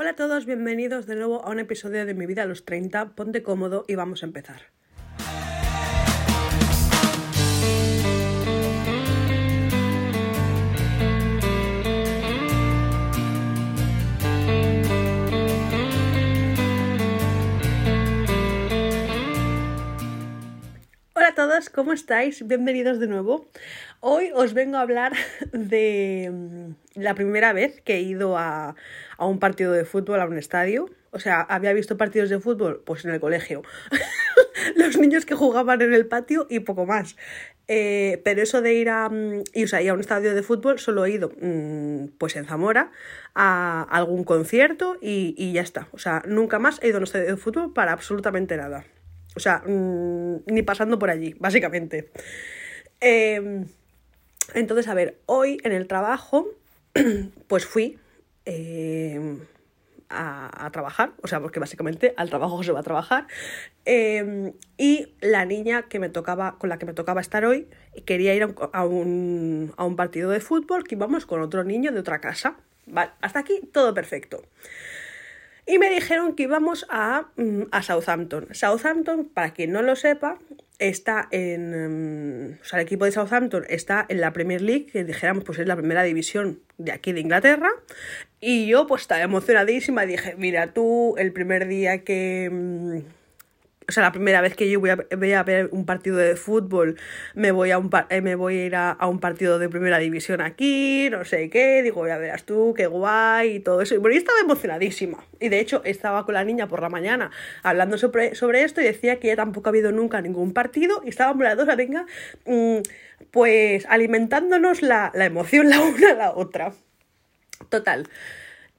Hola a todos, bienvenidos de nuevo a un episodio de Mi vida a los 30. Ponte cómodo y vamos a empezar. Todos, ¿cómo estáis? Bienvenidos de nuevo. Hoy os vengo a hablar de mm, la primera vez que he ido a, un partido de fútbol, a un estadio. O sea, había visto partidos de fútbol, pues en el colegio. Los niños que jugaban en el patio y poco más. Eh, pero eso de ir a, mm, o sea, ir a un estadio de fútbol solo he ido mm, pues en Zamora a algún concierto y, y ya está. O sea, nunca más he ido a un estadio de fútbol para absolutamente nada. O sea, mmm, ni pasando por allí, básicamente. Eh, entonces, a ver, hoy en el trabajo, pues fui eh, a, trabajar, o sea, porque básicamente al trabajo se va a trabajar. Eh, y la niña que me tocaba, con la que me tocaba estar hoy, quería ir a un, a un partido de fútbol que íbamos con otro niño de otra casa. Vale, hasta aquí todo perfecto. Y me dijeron que íbamos a, mm, a Southampton. Southampton, para quien no lo sepa, está en. O sea, el equipo de Southampton está en la Premier League, que dijéramos, pues es la primera división de aquí de Inglaterra. Y yo, pues estaba emocionadísima. Dije, mira, tú, el primer día que mm, o sea, la primera vez que yo voy a, ver un partido de fútbol, me voy a, un, me voy a ir a, un partido de primera división aquí, no sé qué, digo, ya verás tú, qué guay y todo eso. Y bueno, yo estaba emocionadísima. Y de hecho, estaba con la niña por la mañana hablando sobre, sobre esto y decía que ella tampoco ha habido nunca ningún partido y estábamos las dos, venga, mmm, pues alimentándonos la, la emoción la una a la otra. Total,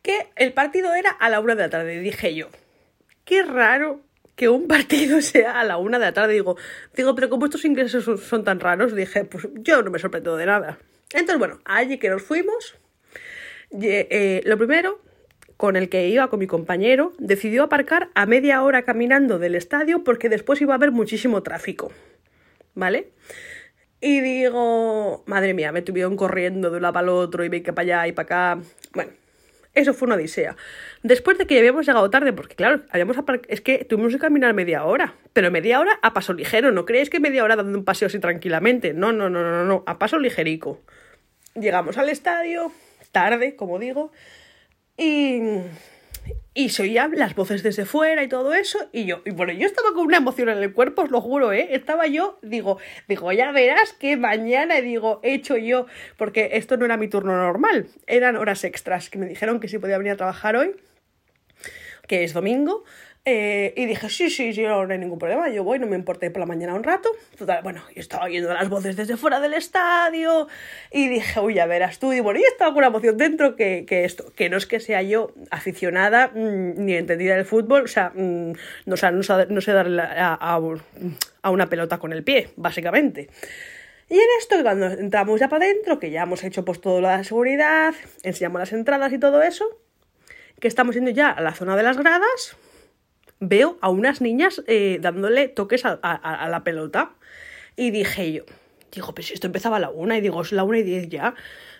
que el partido era a la una de la tarde, dije yo. Qué raro que un partido sea a la una de la tarde. Digo, digo, pero como estos ingresos son, tan raros, dije, pues yo no me sorprendo de nada. Entonces, bueno, allí que nos fuimos, eh, lo primero, con el que iba con mi compañero, decidió aparcar a media hora caminando del estadio porque después iba a haber muchísimo tráfico. ¿Vale? Y digo, madre mía, me tuvieron corriendo de un lado para el otro y ve que para allá y para acá. Bueno, eso fue una odisea. Después de que habíamos llegado tarde, porque claro, habíamos es que tuvimos que caminar media hora, pero media hora a paso ligero, no creéis que media hora dando un paseo así tranquilamente, no, no, no, no, no, a paso ligerico. Llegamos al estadio, tarde, como digo, y, y se oían las voces desde fuera y todo eso, y yo, y bueno, yo estaba con una emoción en el cuerpo, os lo juro, ¿eh? Estaba yo, digo, digo, ya verás que mañana, digo, he hecho yo, porque esto no era mi turno normal, eran horas extras, que me dijeron que sí podía venir a trabajar hoy, que es domingo, eh, y dije, sí, sí, sí, no, no, hay ningún problema, yo voy, no me importa ir por la mañana un rato. Total, bueno, yo estaba oyendo las voces desde fuera del estadio y dije, uy, ya verás tú. Y bueno, y estaba con una emoción dentro que, que esto, que no es que sea yo aficionada mmm, ni entendida del fútbol, o sea, mmm, no, o sea, no, no sé darle a, a, a una pelota con el pie, básicamente. Y en esto, cuando entramos ya para adentro, que ya hemos hecho pues toda la seguridad, enseñamos las entradas y todo eso, que estamos yendo ya a la zona de las gradas, veo a unas niñas eh, dándole toques a, la pelota. Y dije yo, digo, si esto empezaba a la una, y digo, es la una y diez ya.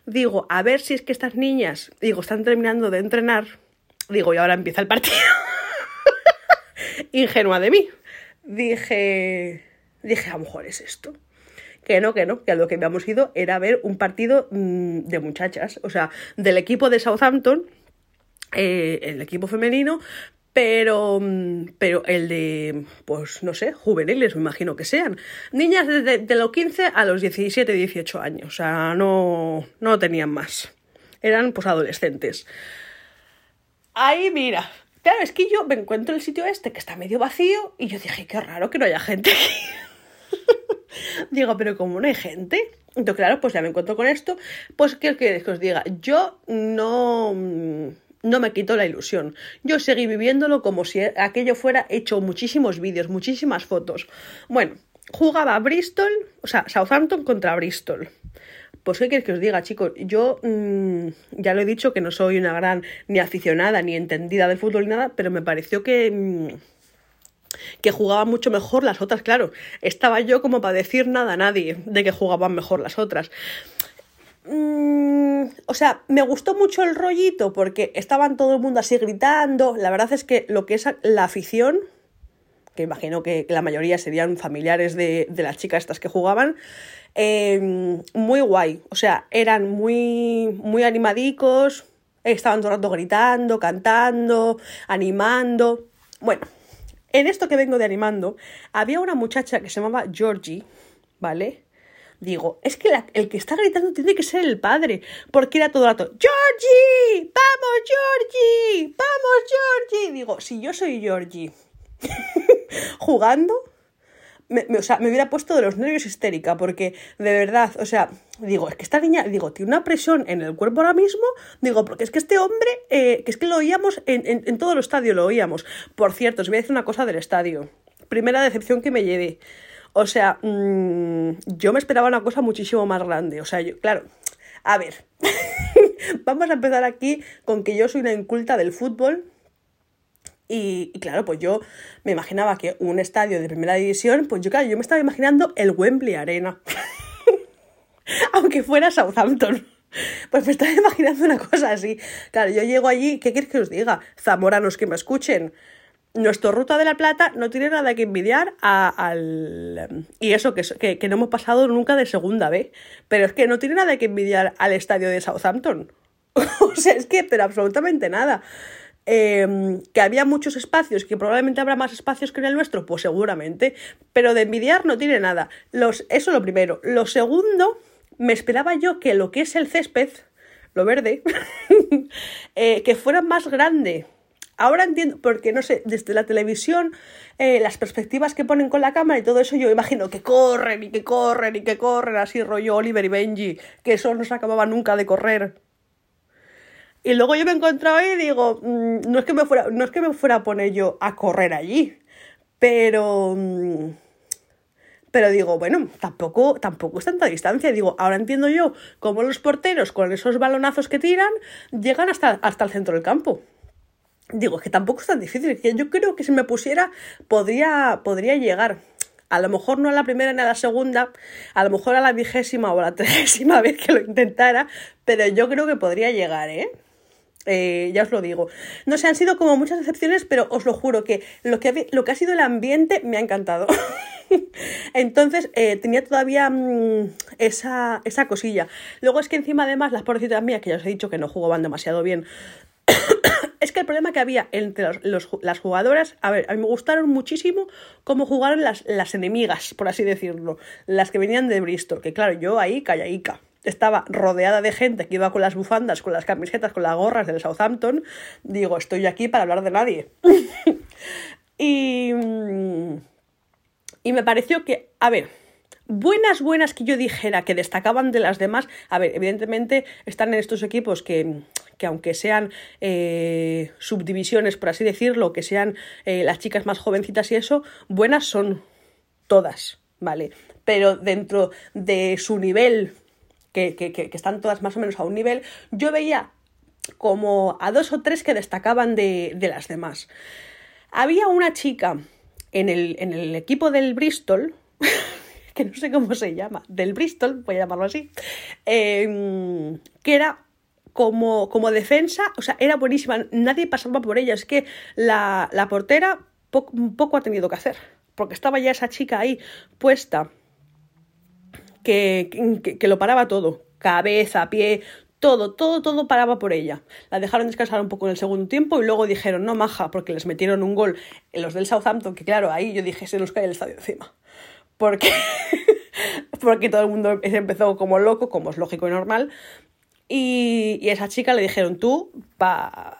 Digo, a ver si es que estas niñas, digo, están terminando de entrenar. Digo, y ahora empieza el partido. Ingenua de mí. Dije, dije, a lo mejor es esto. Que no, que no, que a lo que habíamos ido era ver un partido mmm, de muchachas, o sea, del equipo de Southampton, eh, el equipo femenino, pero, pero el de, pues no sé, juveniles, me imagino que sean. Niñas de los 15 a los 17, 18 años, o sea, no, no tenían más. Eran pues adolescentes. Ahí, mira, claro, es que yo me encuentro en el sitio este que está medio vacío y yo dije, qué raro que no haya gente aquí. Digo, pero como no hay gente, entonces claro, pues ya me encuentro con esto, pues ¿qué queréis que os diga? Yo no no me quitó la ilusión. Yo seguí viviéndolo como si aquello fuera hecho muchísimos vídeos, muchísimas fotos. Bueno, jugaba Bristol, o sea, Southampton contra Bristol. Pues, ¿qué quieres que os diga, chicos? Yo mm, ya lo he dicho que no soy una gran ni aficionada ni entendida del fútbol ni nada, pero me pareció que. Mm, que jugaban mucho mejor las otras, claro. Estaba yo como para decir nada a nadie de que jugaban mejor las otras. Mm, o sea, me gustó mucho el rollito porque estaban todo el mundo así gritando. La verdad es que lo que es la afición, que imagino que la mayoría serían familiares de, las chicas estas que jugaban, em, muy guay. O sea, eran muy, muy animadicos, estaban todo el rato gritando, cantando, animando. Bueno, en esto que vengo de animando, había una muchacha que se llamaba Georgie, ¿vale? Digo, es que el que está gritando tiene que ser el padre, porque era todo el rato, Georgie, vamos Georgie, vamos Georgie. Digo, si yo soy Georgie jugando, me, o sea, me hubiera puesto de los nervios histérica, porque de verdad, o sea, digo, es que esta niña, digo, tiene una presión en el cuerpo ahora mismo, digo, porque es que este hombre, eh, que es que lo oíamos en, en todo el estadio, lo oíamos. Por cierto, os voy a decir una cosa del estadio. Primera decepción que me llevé. O sea, mm, yo me esperaba una cosa muchísimo más grande. O sea, yo, claro, a ver, vamos a empezar aquí con que yo soy una inculta del fútbol. Y, claro, pues yo me imaginaba que un estadio de primera división, pues yo, claro, yo me estaba imaginando el Wembley Arena. Aunque fuera Southampton. Pues me estaba imaginando una cosa así. Claro, yo llego allí, ¿qué quieres que os diga? Zamoranos que me escuchen nuestro Ruta de la Plata no tiene nada que envidiar al... Y eso, que, que, no hemos pasado nunca de segunda vez. Pero es que no tiene nada que envidiar al estadio de Southampton. o sea, es que, pero absolutamente nada. Em, que había muchos espacios, que probablemente habrá más espacios que en el nuestro, pues seguramente. Pero de envidiar no tiene nada. Los, eso lo primero. Lo segundo, me esperaba yo que lo que es el césped, lo verde, eh, que fuera más grande Ahora entiendo, porque no sé, desde la televisión, eh, las perspectivas que ponen con la cámara y todo eso, yo imagino que corren y que corren y que corren, así rollo Oliver y Benji, que eso no se acababa nunca de correr. Y luego yo me encontrado ahí y digo, mm, no, es que me fuera, no es que me fuera a poner yo a correr allí, pero... Mm, pero digo, bueno, tampoco, tampoco es tanta distancia. Digo, ahora entiendo yo cómo los porteros con esos balonazos que tiran llegan hasta, hasta el centro del campo. Digo, es que tampoco es tan difícil, que yo creo que si me pusiera podría, podría llegar. A lo mejor no a la primera ni a la segunda, a lo mejor a la vigésima o a la trigésima vez que lo intentara, pero yo creo que podría llegar, ¿eh? ¿eh? ya os lo digo. No sé, han sido como muchas excepciones, pero os lo juro que lo que, lo que ha sido el ambiente me ha encantado. Entonces eh, tenía todavía mm, esa, esa cosilla. Luego es que encima además las pobrecitas mías, que ya os he dicho que no jugaban demasiado bien, es que el problema que había entre las jugadoras, a ver, a mí me gustaron muchísimo cómo jugaron las, las enemigas, por así decirlo, las que venían de Bristol, que claro, yo ahí callaica. Estaba rodeada de gente que iba con las bufandas, con las camisetas, con las gorras del Southampton. Digo, estoy aquí para hablar de nadie. y, y me pareció que, a ver, buenas, buenas que yo dijera que destacaban de las demás. A ver, evidentemente están en estos equipos que, que aunque sean eh, subdivisiones, por así decirlo, que sean eh, las chicas más jovencitas y eso, buenas son todas, ¿vale? Pero dentro de su nivel, que, que, que están todas más o menos a un nivel, yo veía como a dos o tres que destacaban de, de las demás. Había una chica en el, en el equipo del Bristol, que no sé cómo se llama, del Bristol, voy a llamarlo así, eh, que era como, como defensa, o sea, era buenísima, nadie pasaba por ella, es que la, la portera poco, ha tenido que hacer, porque estaba ya esa chica ahí puesta que, que, lo paraba todo, cabeza, pie, todo, todo, todo paraba por ella. La dejaron descansar un poco en el segundo tiempo y luego dijeron, no, maja, porque les metieron un gol en los del Southampton, que claro, ahí yo dije, se nos cae el estadio encima. Porque, porque todo el mundo empezó como loco, como es lógico y normal, y, y a esa chica le dijeron, tú, para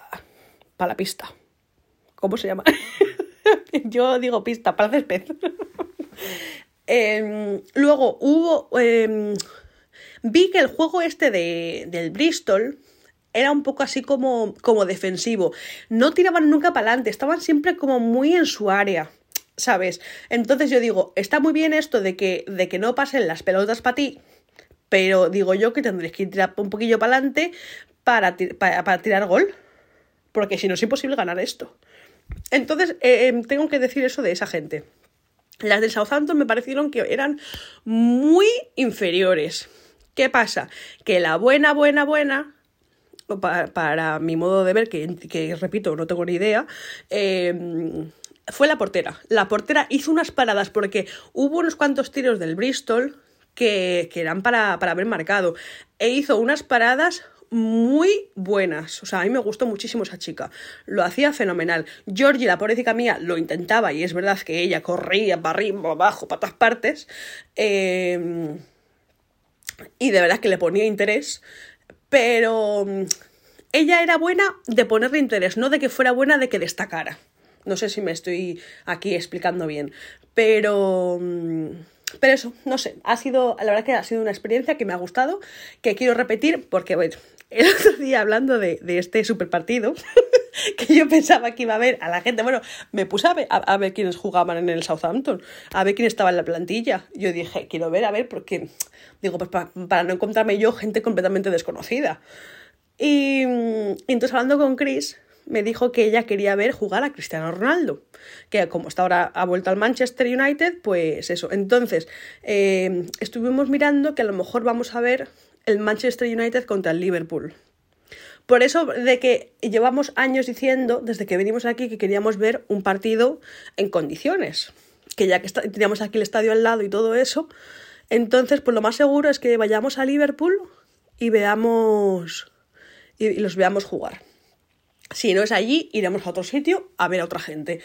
pa la pista. ¿Cómo se llama? Yo digo pista, para el césped. eh, luego hubo... Eh, vi que el juego este de, del Bristol era un poco así como, como defensivo. No tiraban nunca para adelante, estaban siempre como muy en su área. ¿Sabes? Entonces yo digo, está muy bien esto de que, de que no pasen las pelotas para ti, pero digo yo que tendréis que tirar un poquillo para adelante para, para, tirar gol, porque si no es imposible ganar esto. Entonces, eh, em, tengo que decir eso de esa gente. Las del Southampton me parecieron que eran muy inferiores. ¿Qué pasa? Que la buena, buena, buena, para, mi modo de ver, que, repito, no tengo ni idea, em, fue la portera. La portera hizo unas paradas porque hubo unos cuantos tiros del Bristol que, eran para, para haber marcado. E hizo unas paradas muy buenas. O sea, a mí me gustó muchísimo esa chica. Lo hacía fenomenal. Georgie, la pobrecita mía, lo intentaba y es verdad que ella corría para arriba, abajo, para todas partes. Eh, y de verdad que le ponía interés. Pero mm, ella era buena de ponerle interés, no de que fuera buena de que destacara. No sé si me estoy aquí explicando bien. Pero... Pero eso, no sé, ha sido, la verdad que ha sido una experiencia que me ha gustado, que quiero repetir, porque bueno, el otro día hablando de, este super partido, que yo pensaba que iba a ver a la gente, bueno, me puse a ver, a, ver quiénes jugaban en el Southampton, a ver quién estaba en la plantilla. Yo dije, quiero ver, a ver, porque, digo, pues para, no encontrarme yo gente completamente desconocida. Y, entonces hablando con Chris, me dijo que ella quería ver jugar a Cristiano Ronaldo, que como está ahora ha vuelto al Manchester United, pues eso. Entonces, eh, estuvimos mirando que a lo mejor vamos a ver el Manchester United contra el Liverpool. Por eso de que llevamos años diciendo, desde que venimos aquí, que queríamos ver un partido en condiciones. Que ya que teníamos aquí el estadio al lado y todo eso, entonces pues lo más seguro es que vayamos a Liverpool y veamos y, los veamos jugar. Si no es allí, iremos a otro sitio a ver a otra gente.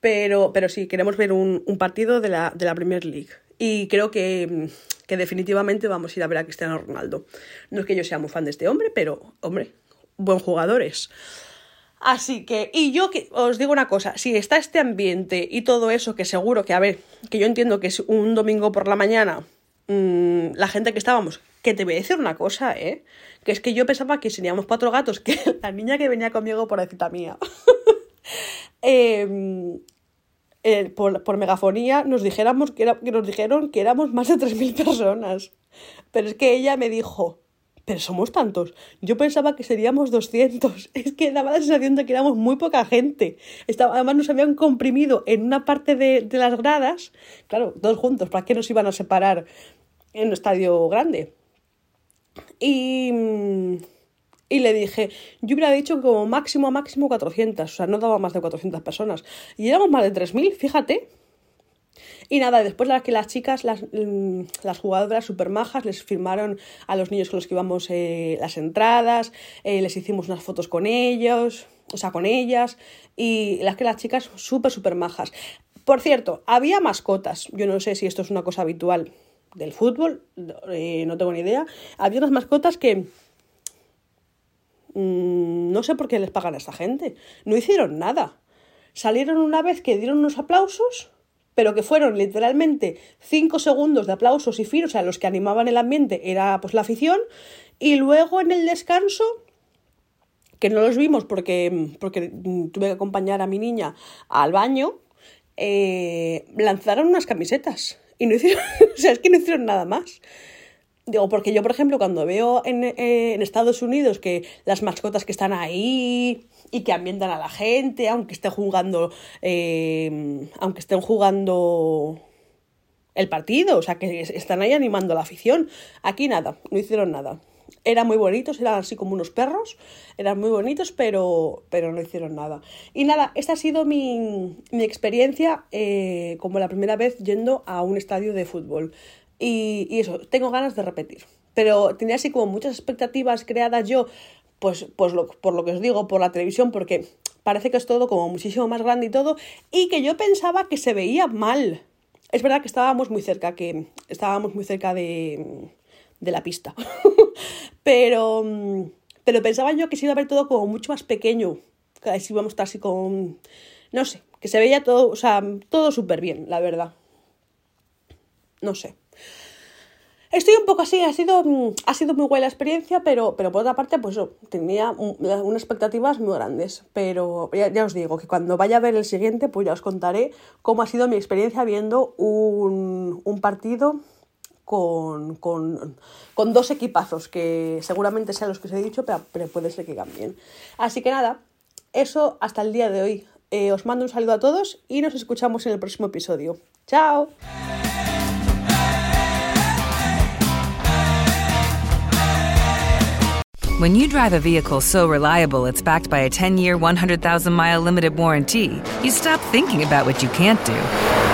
Pero, pero sí, queremos ver un, partido de la, de la Premier League. Y creo que que definitivamente vamos a ir a ver a Cristiano Ronaldo. No es que yo sea muy fan de este hombre, pero, hombre, buen jugador es. Así que, y yo que, os digo una cosa, si está este ambiente y todo eso, que seguro que, a ver, que yo entiendo que es un domingo por la mañana, mmm, la gente que estábamos, que te voy a decir una cosa, ¿eh? Que es que yo pensaba que seríamos cuatro gatos, que la niña que venía conmigo por cita mía. eh, eh, por, megafonía nos, dijéramos que, nos dijeron que éramos más de 3.000 personas. Pero es que ella me dijo, pero somos tantos. Yo pensaba que seríamos 200. Es que daba la sensación de que éramos muy poca gente. Estaba, además nos habían comprimido en una parte de, de las gradas. Claro, todos juntos. ¿Para qué nos iban a separar en un estadio grande? Y y le dije, yo hubiera dicho como máximo, máximo 400, o sea, no daba más de 400 personas. Y éramos más de 3.000, fíjate. Y nada, después la que las chicas, las, mm, las jugadoras super majas, les firmaron a los niños con los que íbamos eh, las entradas, eh, les hicimos unas fotos con ellos, o sea, con ellas, y las que las chicas súper, súper majas. Por cierto, había mascotas, yo no sé si esto es una cosa habitual del fútbol, eh, no tengo ni idea, había unas mascotas que Mm, no sé por qué les pagan a esta gente. No hicieron nada. Salieron una vez que dieron unos aplausos, pero que fueron literalmente cinco segundos de aplausos y fin, o sea, los que animaban el ambiente era pues la afición, y luego en el descanso, que no los vimos porque, porque tuve que acompañar a mi niña al baño, eh, lanzaron unas camisetas. Y no hicieron, o sea, es que no hicieron nada más. Digo, porque yo, por ejemplo, cuando veo en, eh, en, Estados Unidos que las mascotas que están ahí y que ambientan a la gente, aunque estén jugando, eh, aunque estén jugando el partido, o sea, que están ahí animando a la afición. Aquí nada, no hicieron nada. Eran muy bonitos, eran así como unos perros, eran muy bonitos, pero, pero no hicieron nada. Y nada, esta ha sido mi, mi experiencia eh, como la primera vez yendo a un estadio de fútbol. Y, eso, tengo ganas de repetir. Pero tenía así como muchas expectativas creadas yo, pues, pues por lo que os digo, por la televisión, porque parece que es todo como muchísimo más grande y todo, y que yo pensaba que se veía mal. Es verdad que estábamos muy cerca, que estábamos muy cerca de, de la pista. pero, pero pensaba yo que se iba a ver todo como mucho más pequeño. Que si íbamos a estar así con. No sé, que se veía todo, o sea, todo súper bien, la verdad. No sé. Estoy un poco así, ha sido, mm, ha sido muy buena la experiencia, pero, pero por otra parte, pues yo tenía unas expectativas muy grandes. Pero ya, os digo que cuando vaya a ver el siguiente, pues ya os contaré cómo ha sido mi experiencia viendo un, un partido con, con, con, dos equipazos, que seguramente sean los que os he dicho, pero, pero puede ser que cambien. Así que nada, eso hasta el día de hoy. Eh, os mando un saludo a todos y nos escuchamos en el próximo episodio. ¡Chao! When you drive a vehicle so reliable it's backed by a 10 year, 100,000 mile limited warranty, you stop thinking about what you can't do